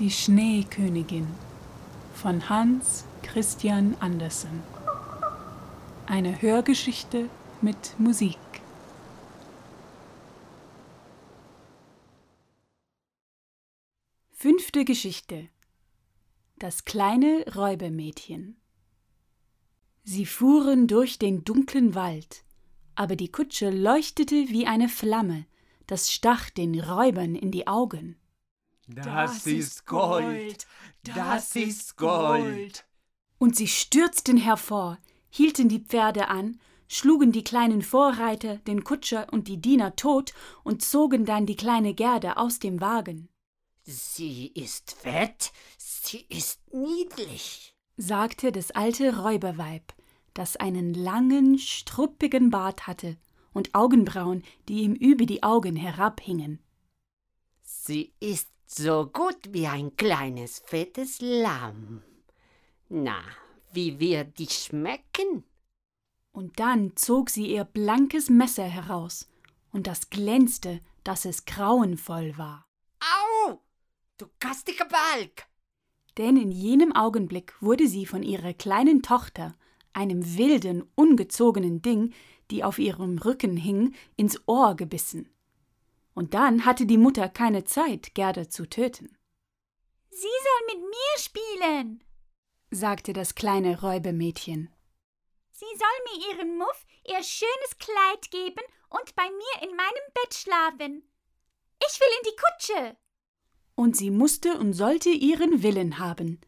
Die Schneekönigin von Hans Christian Andersen. Eine Hörgeschichte mit Musik. Fünfte Geschichte. Das kleine Räubermädchen. Sie fuhren durch den dunklen Wald, aber die Kutsche leuchtete wie eine Flamme, das stach den Räubern in die Augen. Das ist Gold, das ist Gold. Und sie stürzten hervor, hielten die Pferde an, schlugen die kleinen Vorreiter, den Kutscher und die Diener tot und zogen dann die kleine Gerda aus dem Wagen. Sie ist fett, sie ist niedlich, sagte das alte Räuberweib, das einen langen, struppigen Bart hatte und Augenbrauen, die ihm über die Augen herabhingen. Sie ist so gut wie ein kleines, fettes Lamm. Na, wie wird die schmecken? Und dann zog sie ihr blankes Messer heraus, und das glänzte, dass es grauenvoll war. Au! Du gastiger Balk! Denn in jenem Augenblick wurde sie von ihrer kleinen Tochter, einem wilden, ungezogenen Ding, die auf ihrem Rücken hing, ins Ohr gebissen. Und dann hatte die Mutter keine Zeit, Gerda zu töten. Sie soll mit mir spielen, sagte das kleine Räubermädchen. Sie soll mir ihren Muff ihr schönes Kleid geben und bei mir in meinem Bett schlafen. Ich will in die Kutsche. Und sie musste und sollte ihren Willen haben,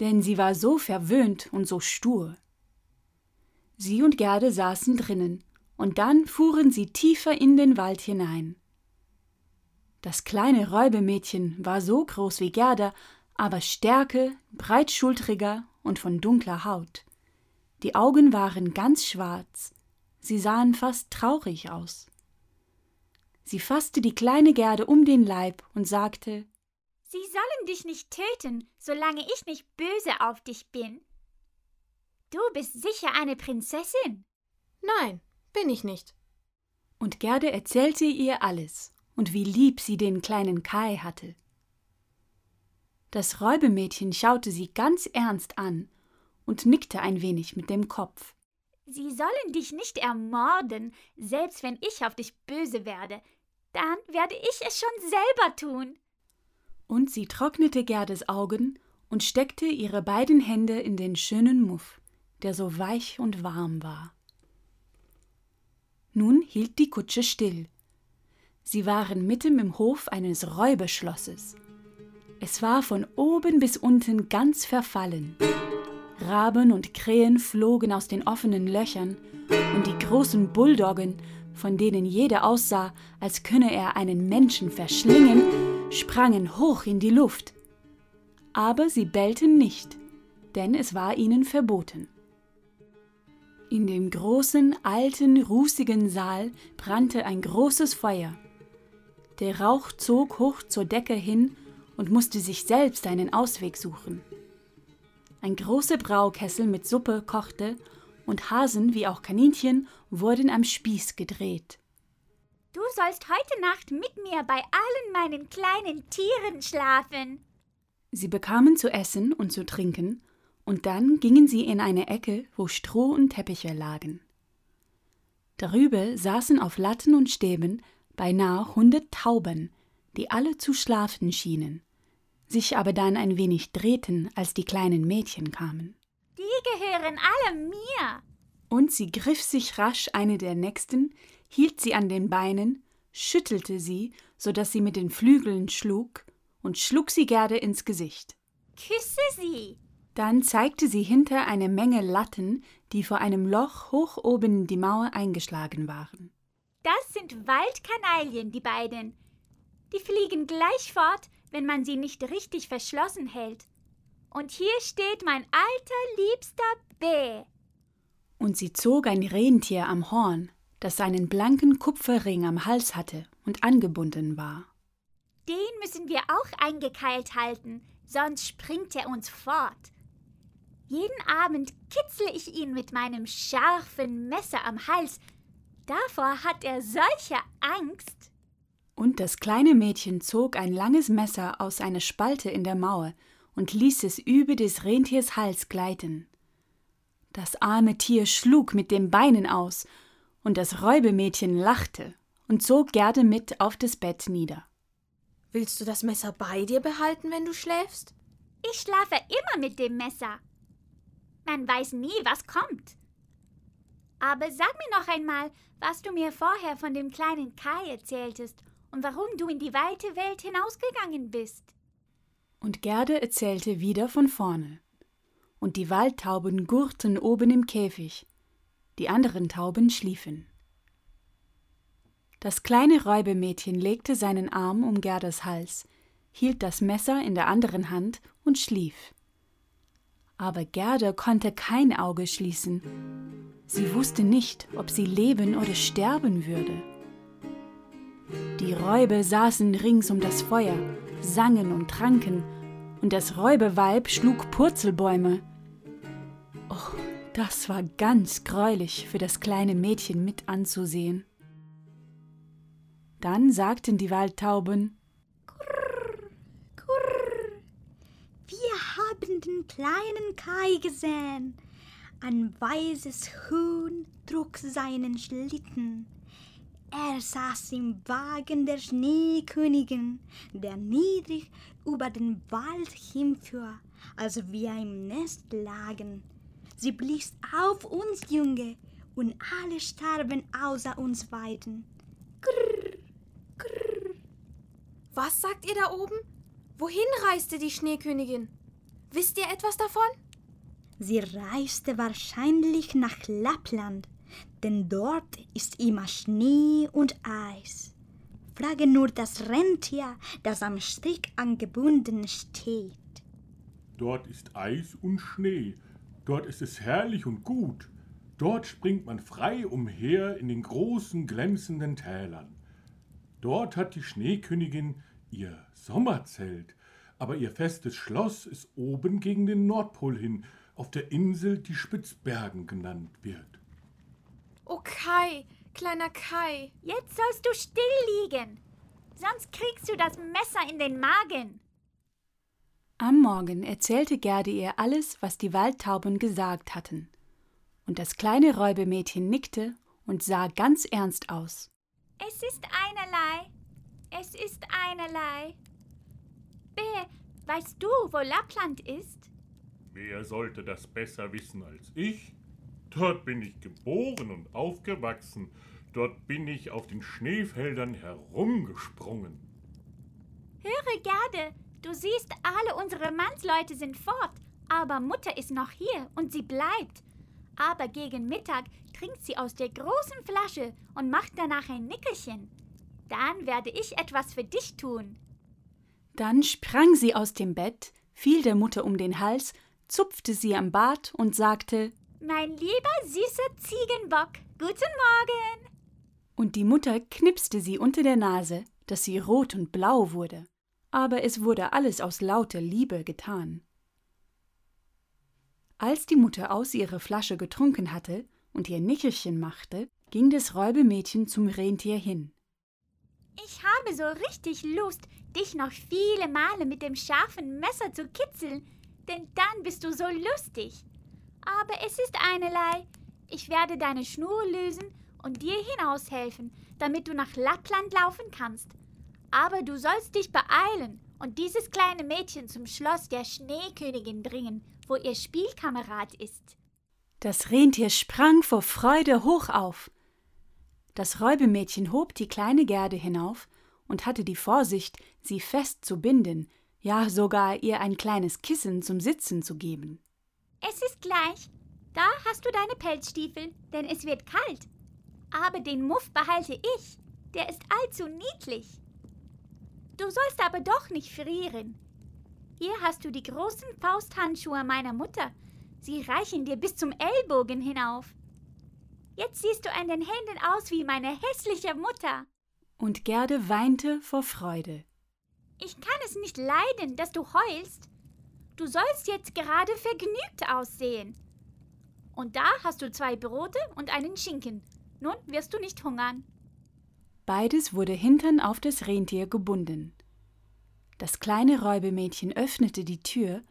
denn sie war so verwöhnt und so stur. Sie und Gerde saßen drinnen, und dann fuhren sie tiefer in den Wald hinein. Das kleine Räubermädchen war so groß wie Gerda, aber stärker, breitschultriger und von dunkler Haut. Die Augen waren ganz schwarz, sie sahen fast traurig aus. Sie fasste die kleine Gerde um den Leib und sagte Sie sollen dich nicht töten, solange ich nicht böse auf dich bin. Du bist sicher eine Prinzessin. Nein, bin ich nicht. Und Gerde erzählte ihr alles und wie lieb sie den kleinen Kai hatte. Das Räubemädchen schaute sie ganz ernst an und nickte ein wenig mit dem Kopf. Sie sollen dich nicht ermorden, selbst wenn ich auf dich böse werde. Dann werde ich es schon selber tun. Und sie trocknete Gerdes Augen und steckte ihre beiden Hände in den schönen Muff der so weich und warm war. Nun hielt die Kutsche still. Sie waren mitten im Hof eines Räuberschlosses. Es war von oben bis unten ganz verfallen. Raben und Krähen flogen aus den offenen Löchern, und die großen Bulldoggen, von denen jeder aussah, als könne er einen Menschen verschlingen, sprangen hoch in die Luft. Aber sie bellten nicht, denn es war ihnen verboten. In dem großen, alten, rußigen Saal brannte ein großes Feuer. Der Rauch zog hoch zur Decke hin und musste sich selbst einen Ausweg suchen. Ein großer Braukessel mit Suppe kochte und Hasen wie auch Kaninchen wurden am Spieß gedreht. Du sollst heute Nacht mit mir bei allen meinen kleinen Tieren schlafen. Sie bekamen zu essen und zu trinken und dann gingen sie in eine Ecke, wo Stroh und Teppiche lagen. Darüber saßen auf Latten und Stäben beinahe hundert Tauben, die alle zu schlafen schienen, sich aber dann ein wenig drehten, als die kleinen Mädchen kamen. Die gehören alle mir. Und sie griff sich rasch eine der nächsten, hielt sie an den Beinen, schüttelte sie, so dass sie mit den Flügeln schlug, und schlug sie Gerde ins Gesicht. Küsse sie, dann zeigte sie hinter eine Menge Latten, die vor einem Loch hoch oben in die Mauer eingeschlagen waren. Das sind Waldkanaillen, die beiden. Die fliegen gleich fort, wenn man sie nicht richtig verschlossen hält. Und hier steht mein alter, liebster Bär. Und sie zog ein Rentier am Horn, das einen blanken Kupferring am Hals hatte und angebunden war. Den müssen wir auch eingekeilt halten, sonst springt er uns fort. Jeden Abend kitzle ich ihn mit meinem scharfen Messer am Hals. Davor hat er solche Angst. Und das kleine Mädchen zog ein langes Messer aus einer Spalte in der Mauer und ließ es über des Rentiers Hals gleiten. Das arme Tier schlug mit den Beinen aus, und das Räubemädchen lachte und zog Gerde mit auf das Bett nieder. Willst du das Messer bei dir behalten, wenn du schläfst? Ich schlafe immer mit dem Messer. Man weiß nie, was kommt. Aber sag mir noch einmal, was du mir vorher von dem kleinen Kai erzähltest und warum du in die weite Welt hinausgegangen bist. Und Gerde erzählte wieder von vorne. Und die Waldtauben gurrten oben im Käfig, die anderen Tauben schliefen. Das kleine Räubemädchen legte seinen Arm um Gerdas Hals, hielt das Messer in der anderen Hand und schlief. Aber Gerda konnte kein Auge schließen. Sie wusste nicht, ob sie leben oder sterben würde. Die Räuber saßen rings um das Feuer, sangen und tranken, und das Räuberweib schlug Purzelbäume. Oh, das war ganz greulich für das kleine Mädchen mit anzusehen. Dann sagten die Waldtauben haben den kleinen Kai gesehen. Ein weißes Huhn trug seinen Schlitten. Er saß im Wagen der Schneekönigin, der niedrig über den Wald hinfuhr, als wir im Nest lagen. Sie blies auf uns Junge, und alle starben außer uns beiden. Grrr. Was sagt ihr da oben? Wohin reiste die Schneekönigin? Wisst ihr etwas davon? Sie reiste wahrscheinlich nach Lappland, denn dort ist immer Schnee und Eis. Frage nur das Rentier, das am Strick angebunden steht. Dort ist Eis und Schnee, dort ist es herrlich und gut. Dort springt man frei umher in den großen glänzenden Tälern. Dort hat die Schneekönigin ihr Sommerzelt, aber ihr festes Schloss ist oben gegen den Nordpol hin, auf der Insel, die Spitzbergen genannt wird. Oh Kai, kleiner Kai. Jetzt sollst du still liegen, sonst kriegst du das Messer in den Magen. Am Morgen erzählte Gerde ihr alles, was die Waldtauben gesagt hatten. Und das kleine Räubemädchen nickte und sah ganz ernst aus. Es ist einerlei. Es ist einerlei. Bär, weißt du, wo Lappland ist? Wer sollte das besser wissen als ich? Dort bin ich geboren und aufgewachsen. Dort bin ich auf den Schneefeldern herumgesprungen. Höre, Gerde, du siehst, alle unsere Mannsleute sind fort, aber Mutter ist noch hier und sie bleibt. Aber gegen Mittag trinkt sie aus der großen Flasche und macht danach ein Nickerchen. Dann werde ich etwas für dich tun. Dann sprang sie aus dem Bett, fiel der Mutter um den Hals, zupfte sie am Bart und sagte Mein lieber süßer Ziegenbock, guten Morgen. Und die Mutter knipste sie unter der Nase, dass sie rot und blau wurde. Aber es wurde alles aus lauter Liebe getan. Als die Mutter aus ihrer Flasche getrunken hatte und ihr Nickerchen machte, ging das Räubemädchen zum Rentier hin. Ich habe so richtig Lust, dich noch viele Male mit dem scharfen Messer zu kitzeln, denn dann bist du so lustig. Aber es ist einerlei. Ich werde deine Schnur lösen und dir hinaushelfen, damit du nach Lappland laufen kannst. Aber du sollst dich beeilen und dieses kleine Mädchen zum Schloss der Schneekönigin bringen, wo ihr Spielkamerad ist. Das Rentier sprang vor Freude hoch auf. Das Räubemädchen hob die kleine Gerde hinauf und hatte die Vorsicht, sie fest zu binden, ja sogar ihr ein kleines Kissen zum Sitzen zu geben. Es ist gleich. Da hast du deine Pelzstiefel, denn es wird kalt. Aber den Muff behalte ich, der ist allzu niedlich. Du sollst aber doch nicht frieren. Hier hast du die großen Fausthandschuhe meiner Mutter. Sie reichen dir bis zum Ellbogen hinauf. Jetzt siehst du an den Händen aus wie meine hässliche Mutter. Und Gerde weinte vor Freude. Ich kann es nicht leiden, dass du heulst. Du sollst jetzt gerade vergnügt aussehen. Und da hast du zwei Brote und einen Schinken. Nun wirst du nicht hungern. Beides wurde hintern auf das Rentier gebunden. Das kleine Räubemädchen öffnete die Tür,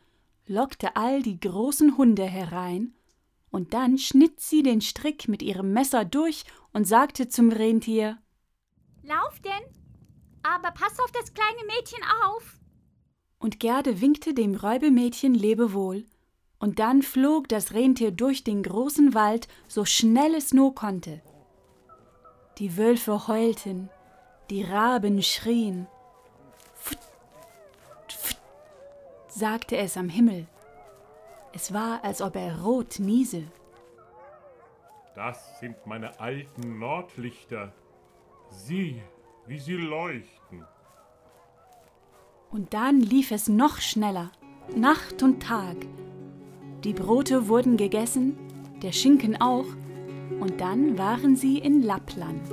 lockte all die großen Hunde herein, und dann schnitt sie den Strick mit ihrem Messer durch und sagte zum Rentier Lauf denn, aber pass auf das kleine Mädchen auf. Und Gerde winkte dem Räubemädchen Lebewohl, und dann flog das Rentier durch den großen Wald so schnell es nur konnte. Die Wölfe heulten, die Raben schrien. Pft, pft, sagte es am Himmel. Es war, als ob er rot niese. Das sind meine alten Nordlichter. Sieh, wie sie leuchten. Und dann lief es noch schneller, Nacht und Tag. Die Brote wurden gegessen, der Schinken auch, und dann waren sie in Lappland.